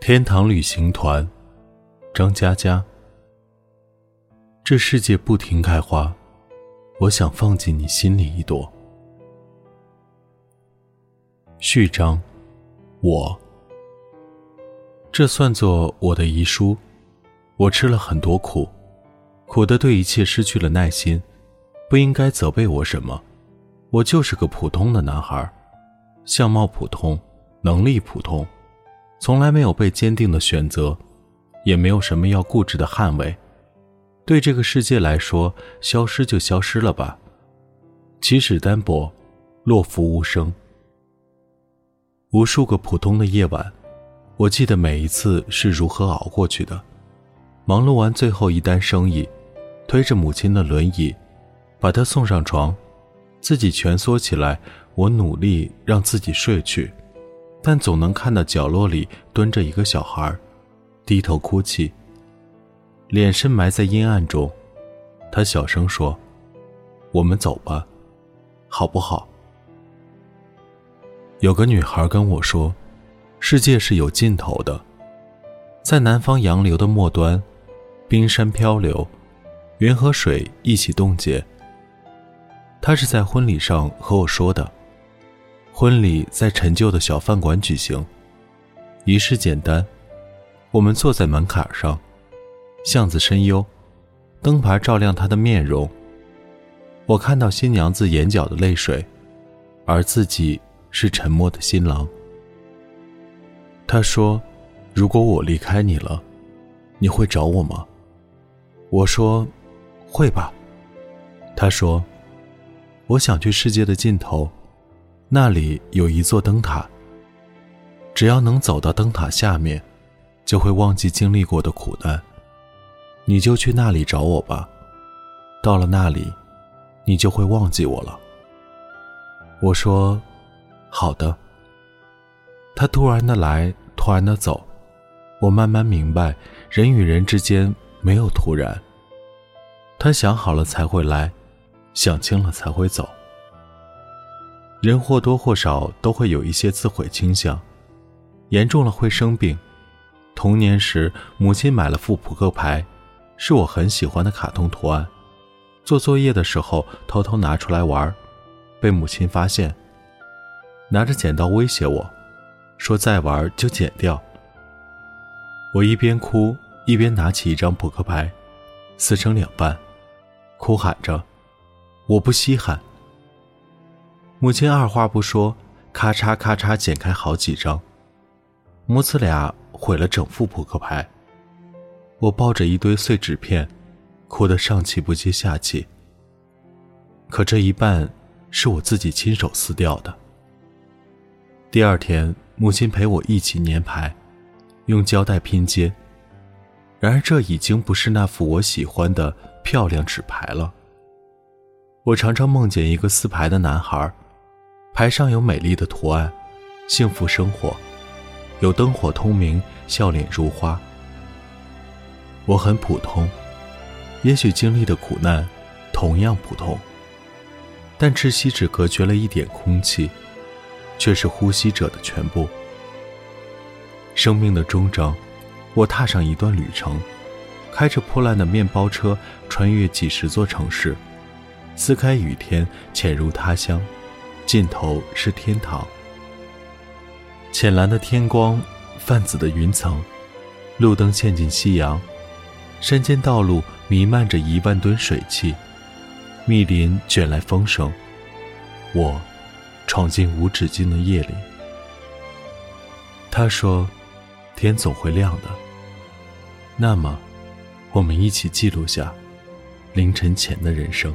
天堂旅行团，张嘉佳。这世界不停开花，我想放进你心里一朵。序章，我。这算作我的遗书。我吃了很多苦，苦的对一切失去了耐心。不应该责备我什么，我就是个普通的男孩，相貌普通，能力普通。从来没有被坚定的选择，也没有什么要固执的捍卫。对这个世界来说，消失就消失了吧。起始单薄，落福无声。无数个普通的夜晚，我记得每一次是如何熬过去的。忙碌完最后一单生意，推着母亲的轮椅，把她送上床，自己蜷缩起来，我努力让自己睡去。但总能看到角落里蹲着一个小孩，低头哭泣，脸深埋在阴暗中。他小声说：“我们走吧，好不好？”有个女孩跟我说：“世界是有尽头的，在南方洋流的末端，冰山漂流，云和水一起冻结。”她是在婚礼上和我说的。婚礼在陈旧的小饭馆举行，仪式简单。我们坐在门槛上，巷子深幽，灯牌照亮她的面容。我看到新娘子眼角的泪水，而自己是沉默的新郎。他说：“如果我离开你了，你会找我吗？”我说：“会吧。”他说：“我想去世界的尽头。”那里有一座灯塔。只要能走到灯塔下面，就会忘记经历过的苦难。你就去那里找我吧。到了那里，你就会忘记我了。我说：“好的。”他突然的来，突然的走。我慢慢明白，人与人之间没有突然。他想好了才会来，想清了才会走。人或多或少都会有一些自毁倾向，严重了会生病。童年时，母亲买了副扑克牌，是我很喜欢的卡通图案。做作业的时候偷偷拿出来玩，被母亲发现，拿着剪刀威胁我，说再玩就剪掉。我一边哭一边拿起一张扑克牌，撕成两半，哭喊着：“我不稀罕。”母亲二话不说，咔嚓咔嚓剪开好几张，母子俩毁了整副扑克牌。我抱着一堆碎纸片，哭得上气不接下气。可这一半是我自己亲手撕掉的。第二天，母亲陪我一起粘牌，用胶带拼接。然而，这已经不是那副我喜欢的漂亮纸牌了。我常常梦见一个撕牌的男孩。牌上有美丽的图案，幸福生活，有灯火通明，笑脸如花。我很普通，也许经历的苦难同样普通，但窒息只隔绝了一点空气，却是呼吸者的全部。生命的终章，我踏上一段旅程，开着破烂的面包车，穿越几十座城市，撕开雨天，潜入他乡。尽头是天堂。浅蓝的天光，泛紫的云层，路灯嵌进夕阳，山间道路弥漫着一万吨水汽，密林卷来风声。我闯进无止境的夜里。他说：“天总会亮的。”那么，我们一起记录下凌晨前的人生。